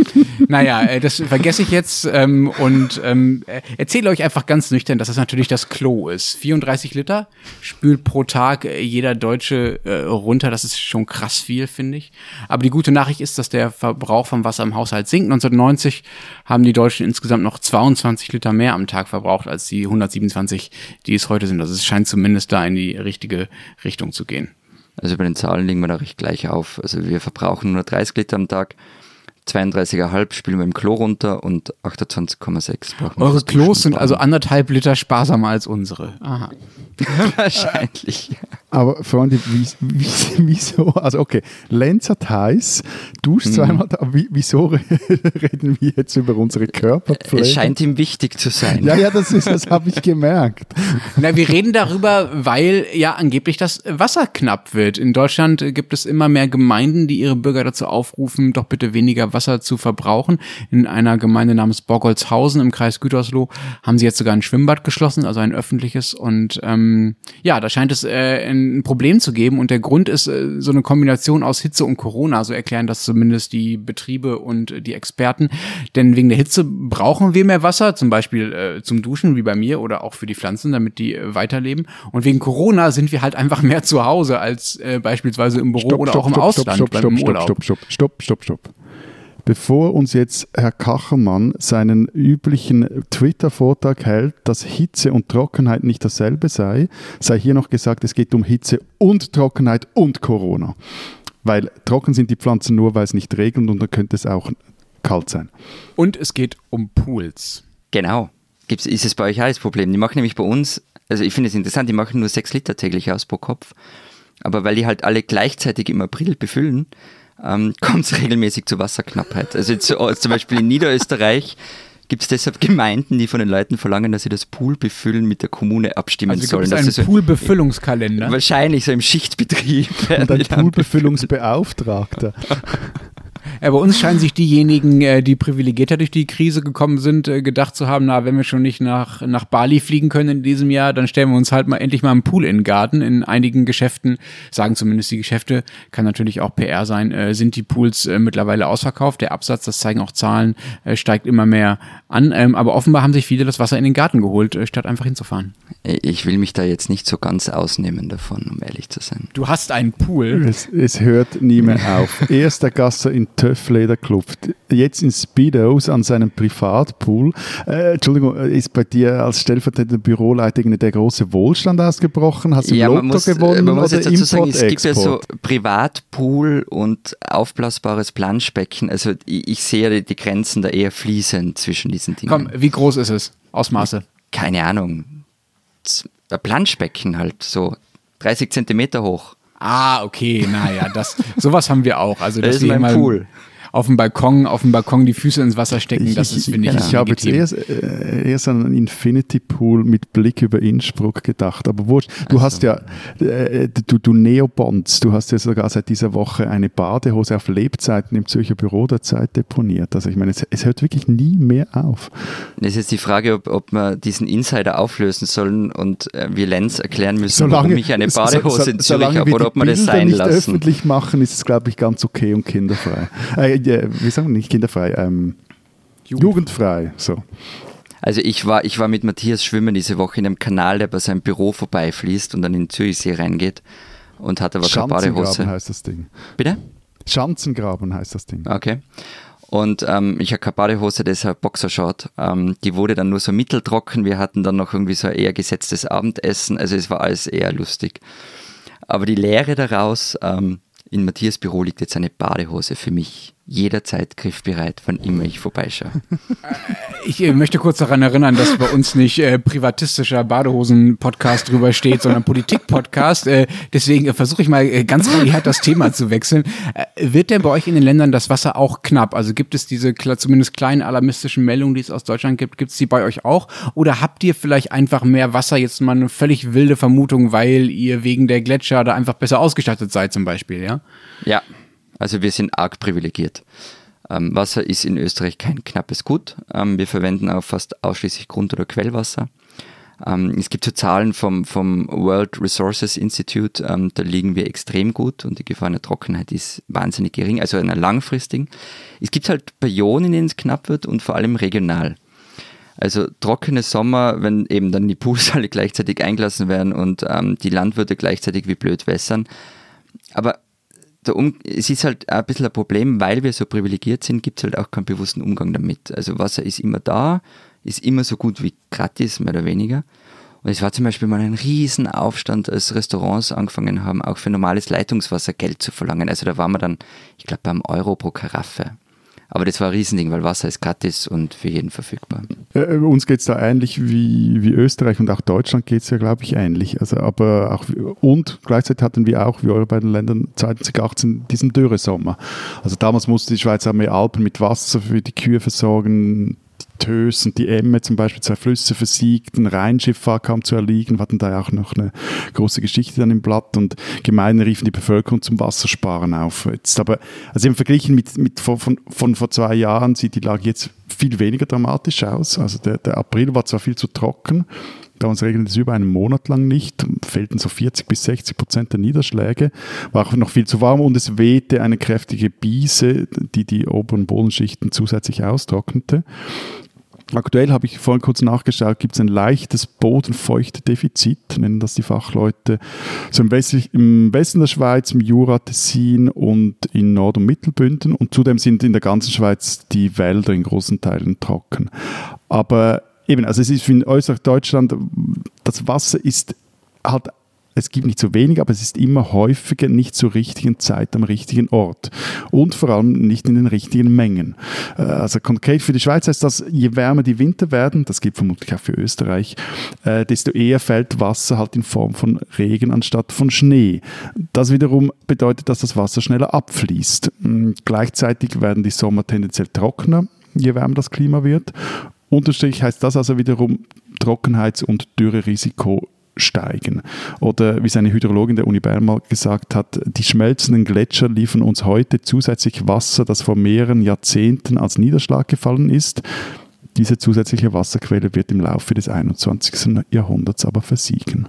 naja, äh, das vergesse ich jetzt ähm, und ähm, äh, erzähle euch einfach ganz nüchtern, dass das natürlich das Klo ist. 34 Liter spült pro Tag äh, jeder Deutsche äh, runter. Das ist schon krass viel, finde ich. Aber die gute Nachricht ist, dass der Verbrauch von Wasser im Haushalt sinkt. 1990 haben die Deutschen insgesamt noch 22 Liter mehr am Tag verbraucht als die 127, die es heute sind. Also es scheint zumindest da in die richtige Richtung zu gehen.
Also bei den Zahlen liegen wir da recht gleich auf. Also wir verbrauchen nur 30 Liter am Tag. 32,5 spülen wir im Klo runter und 28,6 brauchen wir.
Eure Klos sind also anderthalb Liter sparsamer als unsere. Aha. <laughs>
wahrscheinlich.
Aber Freunde, wie, wie, wieso? Also okay, Lenz hat heiß, duscht zweimal, da, wie, wieso reden wir jetzt über unsere Körperpflege?
Es scheint ihm wichtig zu sein.
ja, ja, das ist, das habe ich gemerkt.
Na, wir reden darüber, weil ja angeblich das Wasser knapp wird. In Deutschland gibt es immer mehr Gemeinden, die ihre Bürger dazu aufrufen, doch bitte weniger Wasser zu verbrauchen. In einer Gemeinde namens Borgolzhausen im Kreis Gütersloh haben sie jetzt sogar ein Schwimmbad geschlossen, also ein öffentliches. Und ähm, ja, da scheint es äh, ein Problem zu geben. Und der Grund ist äh, so eine Kombination aus Hitze und Corona. So erklären das zumindest die Betriebe und äh, die Experten. Denn wegen der Hitze brauchen wir mehr Wasser, zum Beispiel äh, zum Duschen, wie bei mir, oder auch für die Pflanzen, damit die äh, weiterleben. Und wegen Corona sind wir halt einfach mehr zu Hause als äh, beispielsweise im Büro oder auch im Ausland
stopp,
beim
stopp, stopp,
Urlaub.
stopp, stopp, stopp, stopp, stopp. Bevor uns jetzt Herr Kachermann seinen üblichen Twitter-Vortrag hält, dass Hitze und Trockenheit nicht dasselbe sei, sei hier noch gesagt, es geht um Hitze und Trockenheit und Corona. Weil trocken sind die Pflanzen nur, weil es nicht regnet und dann könnte es auch kalt sein.
Und es geht um Pools.
Genau. Gibt's, ist es bei euch auch das Problem? Die machen nämlich bei uns, also ich finde es interessant, die machen nur 6 Liter täglich aus pro Kopf. Aber weil die halt alle gleichzeitig im April befüllen, ähm, <laughs> kommt es regelmäßig zu Wasserknappheit. Also jetzt, so, zum Beispiel in Niederösterreich gibt es deshalb Gemeinden, die von den Leuten verlangen, dass sie das Pool befüllen mit der Kommune abstimmen
Also
sollen.
es
dass
einen
sie so,
Poolbefüllungskalender.
Wahrscheinlich so im Schichtbetrieb.
Und ein Poolbefüllungsbeauftragter. <laughs>
Ja, bei uns scheinen sich diejenigen, äh, die privilegierter durch die Krise gekommen sind, äh, gedacht zu haben, na, wenn wir schon nicht nach, nach Bali fliegen können in diesem Jahr, dann stellen wir uns halt mal endlich mal einen Pool in den Garten. In einigen Geschäften, sagen zumindest die Geschäfte, kann natürlich auch PR sein, äh, sind die Pools äh, mittlerweile ausverkauft. Der Absatz, das zeigen auch Zahlen, äh, steigt immer mehr an. Ähm, aber offenbar haben sich viele das Wasser in den Garten geholt, äh, statt einfach hinzufahren.
Ich will mich da jetzt nicht so ganz ausnehmen davon, um ehrlich zu sein.
Du hast einen Pool.
Es, es hört nie mehr <laughs> auf. Erster Gasser in Töfflederclub, jetzt in Speedos an seinem Privatpool. Äh, Entschuldigung, ist bei dir als stellvertretender Büroleiter der große Wohlstand ausgebrochen? Hast du
Ja,
Lotto
man muss,
gewonnen
man muss
oder
jetzt dazu sagen, es gibt ja so? Privatpool und aufblasbares Planschbecken. Also ich, ich sehe die, die Grenzen da eher fließend zwischen diesen Dingen.
Komm, wie groß ist es? Ausmaße.
Keine Ahnung. Planschbecken halt, so 30 Zentimeter hoch.
Ah, okay, naja, das, sowas haben wir auch. Also,
Das ist mein Pool.
Auf dem Balkon, auf dem Balkon die Füße ins Wasser stecken,
Ich,
das
ich,
ist, finde ich,
ich habe jetzt erst, äh, erst an einen Infinity Pool mit Blick über Innsbruck gedacht. Aber wurscht, du hast ja, äh, du, du Neobonds, du hast ja sogar seit dieser Woche eine Badehose auf Lebzeiten im Zürcher Büro der Zeit deponiert. Also ich meine, es, es hört wirklich nie mehr auf.
Das ist jetzt die Frage, ob, ob wir diesen Insider auflösen sollen und äh, wir Lenz erklären müssen, warum ich eine
so-
Badehose
so-
in Zürich
solange
habe oder ob wir das sein
nicht
lassen.
öffentlich machen, ist es, glaube ich, ganz okay und kinderfrei. Äh, wie sagen wir nicht kinderfrei? Ähm, jugendfrei. So.
Also ich war, ich war mit Matthias schwimmen diese Woche in einem Kanal, der bei seinem Büro vorbeifließt und dann in den Zürichsee reingeht und hat aber keine
Schanzengraben
Badehose.
heißt das Ding.
Bitte?
Schanzengraben heißt das Ding.
Okay. Und ähm, ich habe keine Badehose, deshalb Boxershort. Ähm, die wurde dann nur so mitteltrocken. Wir hatten dann noch irgendwie so ein eher gesetztes Abendessen. Also es war alles eher lustig. Aber die Lehre daraus, ähm, in Matthias Büro liegt jetzt eine Badehose für mich. Jederzeit griffbereit, wann immer ich vorbeischaue. <laughs>
Ich äh, möchte kurz daran erinnern, dass bei uns nicht äh, privatistischer Badehosen-Podcast drüber steht, sondern Politik-Podcast. Äh, deswegen äh, versuche ich mal äh, ganz rabiat das Thema zu wechseln. Wird denn bei euch in den Ländern das Wasser auch knapp? Also gibt es diese zumindest kleinen alarmistischen Meldungen, die es aus Deutschland gibt, gibt es die bei euch auch? Oder habt ihr vielleicht einfach mehr Wasser? Jetzt mal eine völlig wilde Vermutung, weil ihr wegen der Gletscher da einfach besser ausgestattet seid zum Beispiel, ja?
Ja, also wir sind arg privilegiert. Ähm, Wasser ist in Österreich kein knappes Gut. Ähm, wir verwenden auch fast ausschließlich Grund- oder Quellwasser. Ähm, es gibt so Zahlen vom, vom World Resources Institute, ähm, da liegen wir extrem gut und die Gefahr einer Trockenheit ist wahnsinnig gering, also einer langfristigen. Es gibt halt Perioden, in denen es knapp wird und vor allem regional. Also trockene Sommer, wenn eben dann die Pools <laughs> alle gleichzeitig eingelassen werden und ähm, die Landwirte gleichzeitig wie blöd wässern. Aber um es ist halt ein bisschen ein Problem, weil wir so privilegiert sind, gibt es halt auch keinen bewussten Umgang damit. Also Wasser ist immer da, ist immer so gut wie gratis, mehr oder weniger. Und es war zum Beispiel mal ein Riesenaufstand, als Restaurants angefangen haben, auch für normales Leitungswasser Geld zu verlangen. Also da waren wir dann, ich glaube, beim Euro pro Karaffe. Aber das war ein Riesending, weil Wasser ist gratis und für jeden verfügbar.
Äh, uns geht es da ähnlich wie, wie Österreich und auch Deutschland geht es ja, glaube ich, ähnlich. Also, aber auch, und gleichzeitig hatten wir auch, wie eure beiden Länder, 2018 diesen Dürresommer. Also damals musste die Schweiz auch mehr Alpen mit Wasser für die Kühe versorgen. Tös und die Emme zum Beispiel, zwei Flüsse versiegten, Rheinschifffahrt kam zu erliegen, hatten da auch noch eine große Geschichte dann im Blatt und Gemeinden riefen die Bevölkerung zum Wassersparen auf. Jetzt aber, also im Vergleich mit, mit von, von, von vor zwei Jahren sieht die Lage jetzt viel weniger dramatisch aus. Also der, der April war zwar viel zu trocken, Damals regnete es über einen Monat lang nicht, fehlten so 40 bis 60 Prozent der Niederschläge, war auch noch viel zu warm und es wehte eine kräftige Biese, die die oberen Bodenschichten zusätzlich austrocknete. Aktuell habe ich vorhin kurz nachgeschaut, gibt es ein leichtes Bodenfeuchtedefizit, nennen das die Fachleute. So im, Westlich, im Westen der Schweiz, im Jura, Tessin und in Nord- und Mittelbünden. Und zudem sind in der ganzen Schweiz die Wälder in großen Teilen trocken. Aber eben, also es ist in Österreich, Deutschland, das Wasser ist halt es gibt nicht so wenig, aber es ist immer häufiger nicht zur richtigen Zeit am richtigen Ort und vor allem nicht in den richtigen Mengen. Äh, also konkret für die Schweiz heißt das, je wärmer die Winter werden, das gilt vermutlich auch für Österreich, äh, desto eher fällt Wasser halt in Form von Regen anstatt von Schnee. Das wiederum bedeutet, dass das Wasser schneller abfließt. Hm, gleichzeitig werden die Sommer tendenziell trockener, je wärmer das Klima wird. Unterstrich heißt das also wiederum Trockenheits- und Dürrerisiko steigen. Oder wie seine Hydrologin der Uni Bern gesagt hat, die schmelzenden Gletscher liefern uns heute zusätzlich Wasser, das vor mehreren Jahrzehnten als Niederschlag gefallen ist. Diese zusätzliche Wasserquelle wird im Laufe des 21. Jahrhunderts aber versiegen.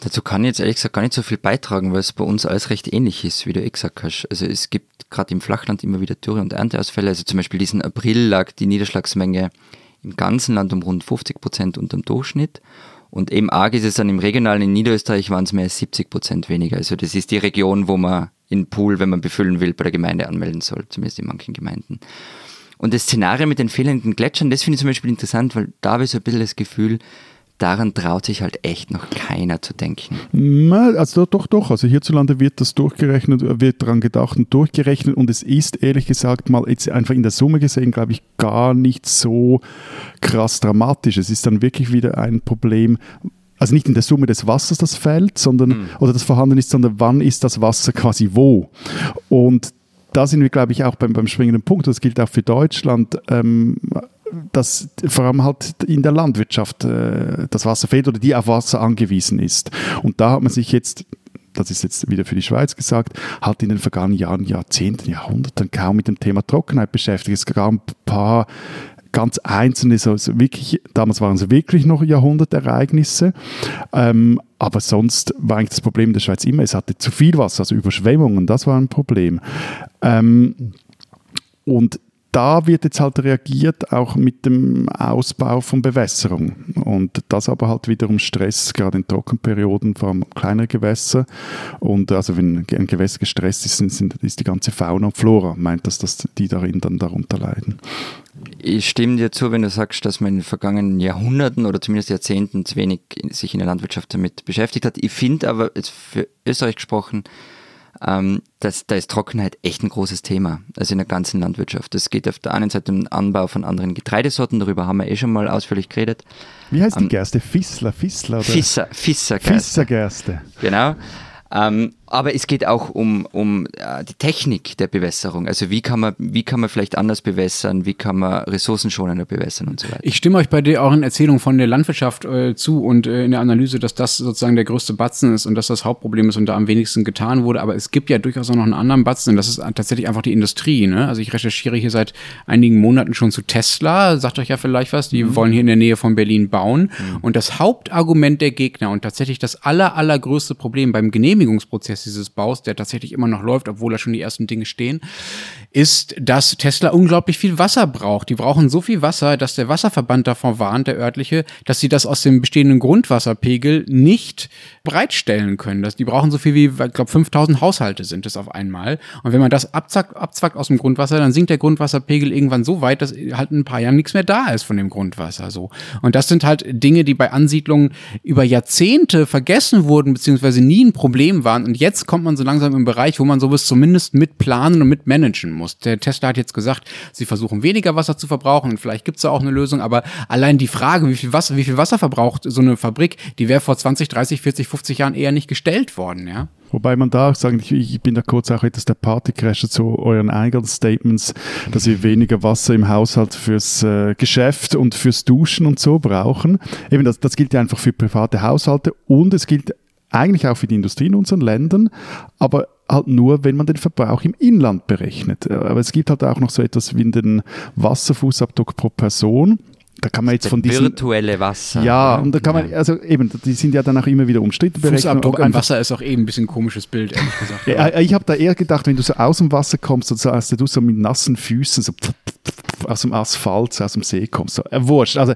Dazu kann ich jetzt ehrlich gesagt gar nicht so viel beitragen, weil es bei uns alles recht ähnlich ist, wie du eh gesagt hast. Also es gibt gerade im Flachland immer wieder Dürre- und Ernteausfälle. Also zum Beispiel diesen April lag die Niederschlagsmenge im ganzen Land um rund 50 Prozent unter dem Durchschnitt. Und eben arg ist es dann im Regionalen in Niederösterreich waren es mehr als 70 Prozent weniger. Also das ist die Region, wo man in Pool, wenn man befüllen will, bei der Gemeinde anmelden soll, zumindest in manchen Gemeinden. Und das Szenario mit den fehlenden Gletschern, das finde ich zum Beispiel interessant, weil da habe ich so ein bisschen das Gefühl, daran traut sich halt echt noch keiner zu denken.
Also doch, doch. Also hierzulande wird das durchgerechnet, wird daran gedacht und durchgerechnet und es ist ehrlich gesagt mal jetzt einfach in der Summe gesehen, glaube ich, gar nicht so krass dramatisch. Es ist dann wirklich wieder ein Problem, also nicht in der Summe des Wassers das fällt, sondern mhm. oder das vorhanden ist, sondern wann ist das Wasser quasi wo. Und da sind wir, glaube ich, auch beim, beim springenden Punkt. Das gilt auch für Deutschland. Ähm, dass vor allem halt in der Landwirtschaft äh, das Wasser fehlt oder die auf Wasser angewiesen ist. Und da hat man sich jetzt das ist jetzt wieder für die Schweiz gesagt, hat in den vergangenen Jahren, Jahrzehnten, Jahrhunderten kaum mit dem Thema Trockenheit beschäftigt. Es gab ein paar ganz einzelne, so, so wirklich, damals waren es wirklich noch Jahrhundertereignisse, ähm, aber sonst war eigentlich das Problem in der Schweiz immer, es hatte zu viel Wasser, also Überschwemmungen, das war ein Problem. Ähm, und da wird jetzt halt reagiert, auch mit dem Ausbau von Bewässerung. Und das aber halt wiederum Stress, gerade in Trockenperioden, vor allem kleinere Gewässer. Und also wenn ein Gewässer gestresst ist, sind, ist die ganze Fauna und Flora, meint das, dass die darin dann darunter leiden.
Ich stimme dir zu, wenn du sagst, dass man in den vergangenen Jahrhunderten oder zumindest Jahrzehnten zu wenig sich in der Landwirtschaft damit beschäftigt hat. Ich finde aber, jetzt für Österreich gesprochen, ähm, das, da ist Trockenheit echt ein großes Thema, also in der ganzen Landwirtschaft. Es geht auf der einen Seite um den Anbau von anderen Getreidesorten, darüber haben wir eh schon mal ausführlich geredet.
Wie heißt die ähm, Gerste? Fissler, Fissler oder?
Fisser, Fissergerste.
Fissergerste.
Genau. Ähm, aber es geht auch um, um äh, die Technik der Bewässerung. Also wie kann man, wie kann man vielleicht anders bewässern, wie kann man ressourcenschonender bewässern und so weiter.
Ich stimme euch bei der euren Erzählung von der Landwirtschaft äh, zu und äh, in der Analyse, dass das sozusagen der größte Batzen ist und dass das Hauptproblem ist und da am wenigsten getan wurde. Aber es gibt ja durchaus auch noch einen anderen Batzen und das ist tatsächlich einfach die Industrie. Ne? Also ich recherchiere hier seit einigen Monaten schon zu Tesla. Sagt euch ja vielleicht was. Die mhm. wollen hier in der Nähe von Berlin bauen. Mhm. Und das Hauptargument der Gegner und tatsächlich das aller, allergrößte Problem beim Genehmigungsprozess dieses Baus, der tatsächlich immer noch läuft, obwohl da schon die ersten Dinge stehen, ist, dass Tesla unglaublich viel Wasser braucht. Die brauchen so viel Wasser, dass der Wasserverband davon warnt, der örtliche, dass sie das aus dem bestehenden Grundwasserpegel nicht bereitstellen können. Die brauchen so viel wie, ich glaube, 5000 Haushalte sind es auf einmal. Und wenn man das abzackt, abzwackt aus dem Grundwasser, dann sinkt der Grundwasserpegel irgendwann so weit, dass halt in ein paar Jahren nichts mehr da ist von dem Grundwasser. So. Und das sind halt Dinge, die bei Ansiedlungen über Jahrzehnte vergessen wurden, beziehungsweise nie ein Problem waren. Und jetzt jetzt kommt man so langsam im Bereich, wo man sowas zumindest mit planen und mit managen muss. Der Tesla hat jetzt gesagt, sie versuchen weniger Wasser zu verbrauchen und vielleicht gibt es da auch eine Lösung, aber allein die Frage, wie viel Wasser, wie viel Wasser verbraucht so eine Fabrik, die wäre vor 20, 30, 40, 50 Jahren eher nicht gestellt worden, ja.
Wobei man da auch sagen, ich, ich bin da kurz auch etwas der Partycrasher zu euren eigenen Statements, dass wir weniger Wasser im Haushalt fürs äh, Geschäft und fürs Duschen und so brauchen. Eben, das, das gilt ja einfach für private Haushalte und es gilt eigentlich auch für die Industrie in unseren Ländern, aber halt nur, wenn man den Verbrauch im Inland berechnet. Aber es gibt halt auch noch so etwas wie den Wasserfußabdruck pro Person da kann man jetzt von diesen
virtuelle Wasser.
Ja, und da kann man also eben, die sind ja dann auch immer wieder umstritten.
Fußabdruck im Wasser ist auch eben ein bisschen ein komisches Bild, ehrlich gesagt. <laughs>
ja, ich habe da eher gedacht, wenn du so aus dem Wasser kommst und so, als du so mit nassen Füßen so aus dem Asphalt, aus dem See kommst, so, äh, wurscht. Also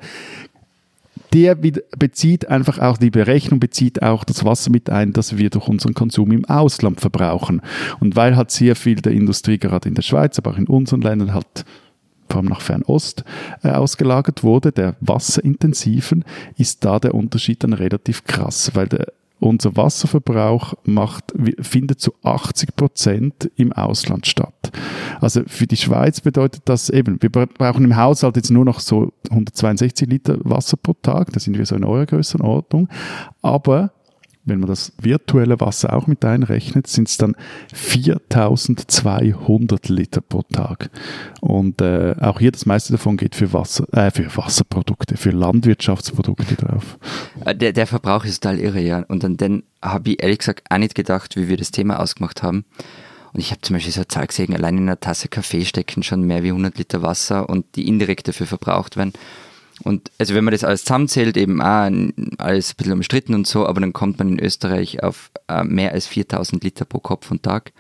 der bezieht einfach auch, die Berechnung bezieht auch das Wasser mit ein, das wir durch unseren Konsum im Ausland verbrauchen. Und weil halt sehr viel der Industrie gerade in der Schweiz, aber auch in unseren Ländern halt vor allem nach Fernost äh, ausgelagert wurde, der wasserintensiven, ist da der Unterschied dann relativ krass, weil der, unser Wasserverbrauch macht, findet zu 80 Prozent im Ausland statt. Also für die Schweiz bedeutet das eben, wir brauchen im Haushalt jetzt nur noch so 162 Liter Wasser pro Tag, da sind wir so in eurer Größenordnung, aber wenn man das virtuelle Wasser auch mit einrechnet, sind es dann 4200 Liter pro Tag. Und äh, auch hier das meiste davon geht für, Wasser, äh, für Wasserprodukte, für Landwirtschaftsprodukte drauf.
Äh, der, der Verbrauch ist total irre, ja. Und an den habe ich ehrlich gesagt auch nicht gedacht, wie wir das Thema ausgemacht haben. Und ich habe zum Beispiel so eine Zahl gesehen, allein in einer Tasse Kaffee stecken schon mehr wie 100 Liter Wasser und die indirekt dafür verbraucht werden. Und also wenn man das alles zusammenzählt, eben auch alles ein bisschen umstritten und so, aber dann kommt man in Österreich auf äh, mehr als 4000 Liter pro Kopf und Tag.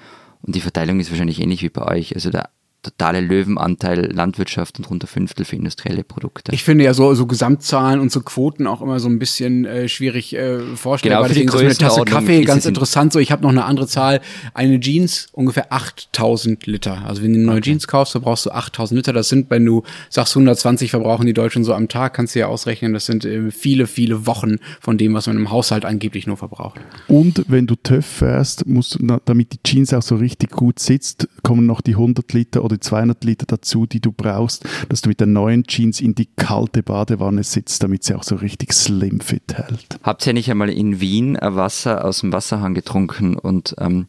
Und die Verteilung ist wahrscheinlich ähnlich wie bei euch. Also der totale Löwenanteil Landwirtschaft und rund ein Fünftel für industrielle Produkte.
Ich finde ja so, so Gesamtzahlen und so Quoten auch immer so ein bisschen äh, schwierig äh, vorstellbar.
Genau, für die
Deswegen ist eine Tasse Kaffee ganz interessant. So, ich habe noch eine andere Zahl. Eine Jeans ungefähr 8000 Liter. Also wenn du eine neue okay. Jeans kaufst, verbrauchst du 8000 Liter. Das sind, wenn du sagst 120 verbrauchen die Deutschen so am Tag, kannst du ja ausrechnen, das sind äh, viele, viele Wochen von dem, was man im Haushalt angeblich nur verbraucht.
Und wenn du TÜV fährst, musst du, damit die Jeans auch so richtig gut sitzt, kommen noch die 100 Liter oder die 200 Liter dazu, die du brauchst, dass du mit der neuen Jeans in die kalte Badewanne sitzt, damit sie auch so richtig slim fit hält.
Habt ihr nicht einmal in Wien Wasser aus dem Wasserhahn getrunken und ähm,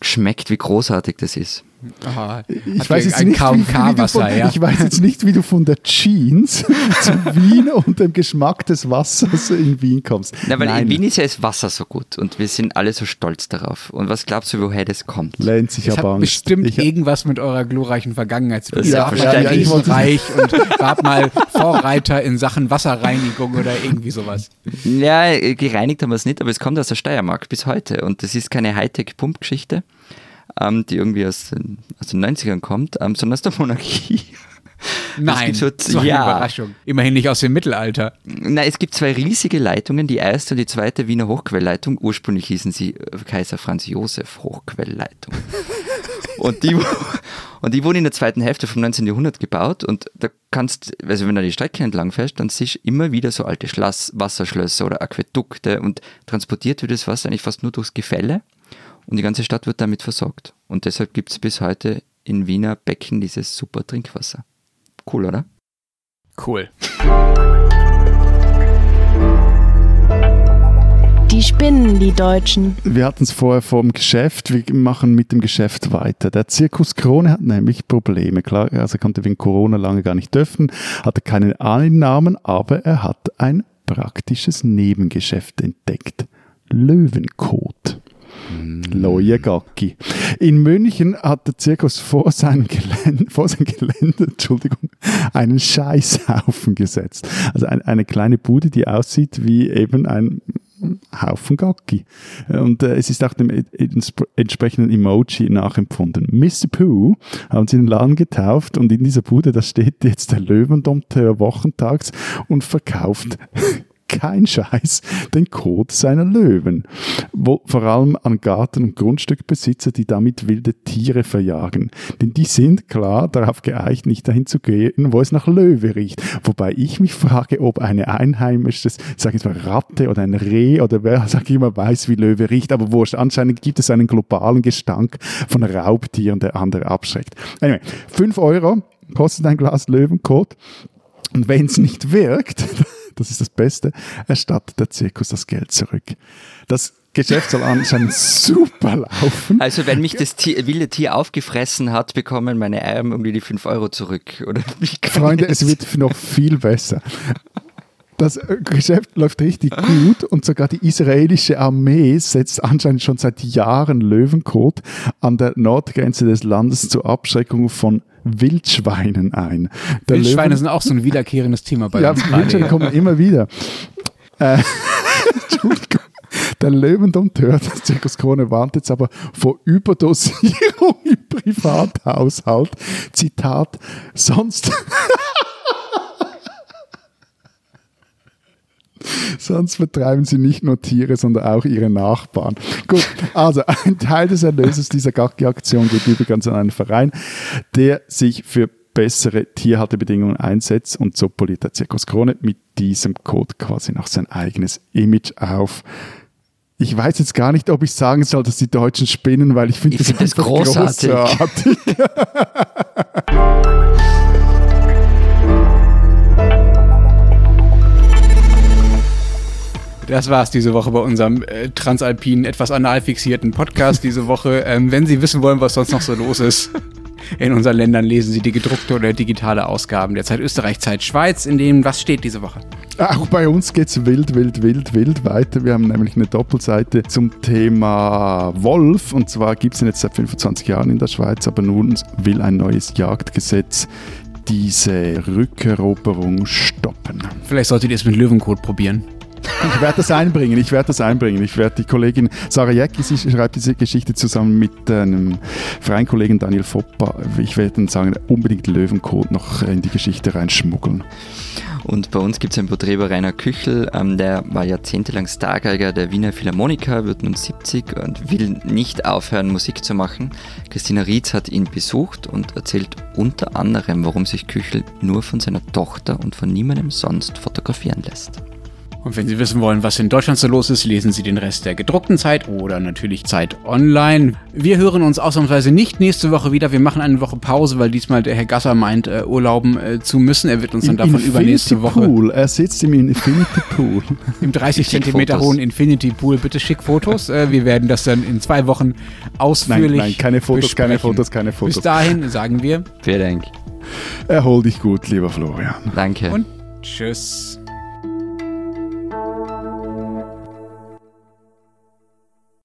geschmeckt, wie großartig das ist?
Aha, ich, weiß jetzt nicht, wie, wie von, ja. ich weiß jetzt nicht, wie du von der Jeans <laughs> zu Wien und dem Geschmack des Wassers in Wien kommst.
Na, weil Nein. in Wien ist ja das Wasser so gut und wir sind alle so stolz darauf. Und was glaubst du, woher das kommt?
Lenz, ich
das
habe
Angst. bestimmt ich irgendwas mit eurer glorreichen Vergangenheit zu tun.
Ja,
ja, ja, ich reich und war mal Vorreiter in Sachen Wasserreinigung oder irgendwie sowas.
Ja, gereinigt haben wir es nicht, aber es kommt aus der Steiermark bis heute und das ist keine Hightech-Pump-Geschichte ähm, die irgendwie aus den, aus den 90ern kommt, ähm, sondern aus der Monarchie. <laughs>
Nein, so, so eine ja. Überraschung. Immerhin nicht aus dem Mittelalter.
Nein, es gibt zwei riesige Leitungen, die erste und die zweite Wiener Hochquellleitung. Ursprünglich hießen sie äh, Kaiser Franz Josef Hochquellleitung. <laughs> und, die, und die wurden in der zweiten Hälfte vom 19. Jahrhundert gebaut und da kannst, also wenn du die Strecke entlang fährst, dann siehst du immer wieder so alte Schloss, Wasserschlösser oder Aquädukte und transportiert wird das Wasser eigentlich fast nur durchs Gefälle und die ganze Stadt wird damit versorgt. Und deshalb gibt es bis heute in Wiener Becken dieses super Trinkwasser. Cool, oder?
Cool.
Die spinnen, die Deutschen.
Wir hatten es vorher vor dem Geschäft. Wir machen mit dem Geschäft weiter. Der Zirkus Krone hat nämlich Probleme. Klar, also er konnte wegen Corona lange gar nicht dürfen, hatte keine Einnahmen, aber er hat ein praktisches Nebengeschäft entdeckt. Löwenkot. Neue Gacki. In München hat der Zirkus vor seinem Gelände, vor seinem Gelände Entschuldigung, einen Scheißhaufen gesetzt. Also ein, eine kleine Bude, die aussieht wie eben ein Haufen Gacki. Und äh, es ist auch dem entsprechenden Emoji nachempfunden. Mr. Pooh haben sie den Laden getauft und in dieser Bude, da steht jetzt der Löwendompteur wochentags und verkauft kein Scheiß den Code seiner Löwen. Wo, vor allem an Garten- und Grundstückbesitzer, die damit wilde Tiere verjagen. Denn die sind klar darauf geeicht, nicht dahin zu gehen, wo es nach Löwe riecht. Wobei ich mich frage, ob eine einheimische, sag ich mal, Ratte oder ein Reh oder wer, sag ich immer, weiß, wie Löwe riecht. Aber wurscht, anscheinend gibt es einen globalen Gestank von Raubtieren, der andere abschreckt. Anyway, 5 Euro kostet ein Glas Löwenkot. Und wenn es nicht wirkt, <laughs> das ist das Beste, erstattet der Zirkus das Geld zurück. Das Geschäft soll anscheinend <laughs> super laufen.
Also wenn mich das Tier, wilde Tier aufgefressen hat, bekommen meine Eier irgendwie die 5 Euro zurück. Oder <laughs>
Freunde, es wird noch viel besser. Das äh, Geschäft läuft richtig gut und sogar die israelische Armee setzt anscheinend schon seit Jahren Löwenkot an der Nordgrenze des Landes zur Abschreckung von Wildschweinen ein.
Der Wildschweine Löwen sind auch so ein wiederkehrendes Thema bei
ja,
uns.
Ja, Wildschweine kommen immer wieder. Äh, <laughs> Entschuldigung. Der Löwendompteur des Zirkus Krone warnt jetzt aber vor Überdosierung im Privathaushalt. Zitat, sonst Sonst vertreiben sie nicht nur Tiere, sondern auch ihre Nachbarn. Gut, also ein Teil des Erlöses dieser Gaggi-Aktion geht übrigens an einen Verein, der sich für bessere Tierhaltebedingungen einsetzt und so poliert der Zirkus Krone mit diesem Code quasi noch sein eigenes Image auf. Ich weiß jetzt gar nicht, ob ich sagen soll, dass die Deutschen spinnen, weil ich finde
das, find das großartig. großartig. <laughs> <laughs>
Das war's diese Woche bei unserem äh, transalpinen, etwas anal fixierten Podcast diese Woche. <laughs> Ähm, wenn Sie wissen wollen, was sonst noch so los ist in unseren Ländern, lesen Sie die gedruckte oder digitale Ausgaben der Zeit Österreich, Zeit Schweiz, in denen was steht diese Woche.
Auch bei uns geht's wild, wild, wild, wild weiter. Wir haben nämlich eine Doppelseite zum Thema Wolf. Und zwar gibt's ihn jetzt seit 25 Jahren in der Schweiz, aber nun will ein neues Jagdgesetz diese Rückeroberung stoppen.
Vielleicht solltet ihr es mit Löwenkot probieren.
Ich werde das einbringen, ich werde das einbringen. Ich werde die Kollegin Sarah Jäcki, sie schreibt diese Geschichte zusammen mit einem freien Kollegen Daniel Foppa. Ich werde dann sagen, unbedingt Löwencode noch in die Geschichte reinschmuggeln.
Und bei uns gibt es ein Porträt über Rainer Küchel, ähm, der war jahrzehntelang Stargeiger der Wiener Philharmoniker, wird nun 70 und will nicht aufhören, Musik zu machen. Christina Rietz hat ihn besucht und erzählt unter anderem, warum sich Küchel nur von seiner Tochter und von niemandem sonst fotografieren lässt.
Und wenn Sie wissen wollen, was in Deutschland so los ist, lesen Sie den Rest der gedruckten Zeit oder natürlich Zeit online. Wir hören uns ausnahmsweise nicht nächste Woche wieder. Wir machen eine Woche Pause, weil diesmal der Herr Gasser meint, äh, urlauben äh, zu müssen. Er wird uns dann davon Infinity übernächste Woche.
Pool. Er sitzt im Infinity Pool. <laughs>
Im 30 cm hohen Infinity Pool. Bitte schick Fotos. Äh, wir werden das dann in zwei Wochen ausführlich. Nein, nein
keine Fotos, besprechen. keine Fotos, keine Fotos.
Bis dahin sagen wir.
Vielen Dank.
Erhol dich gut, lieber Florian.
Danke.
Und tschüss.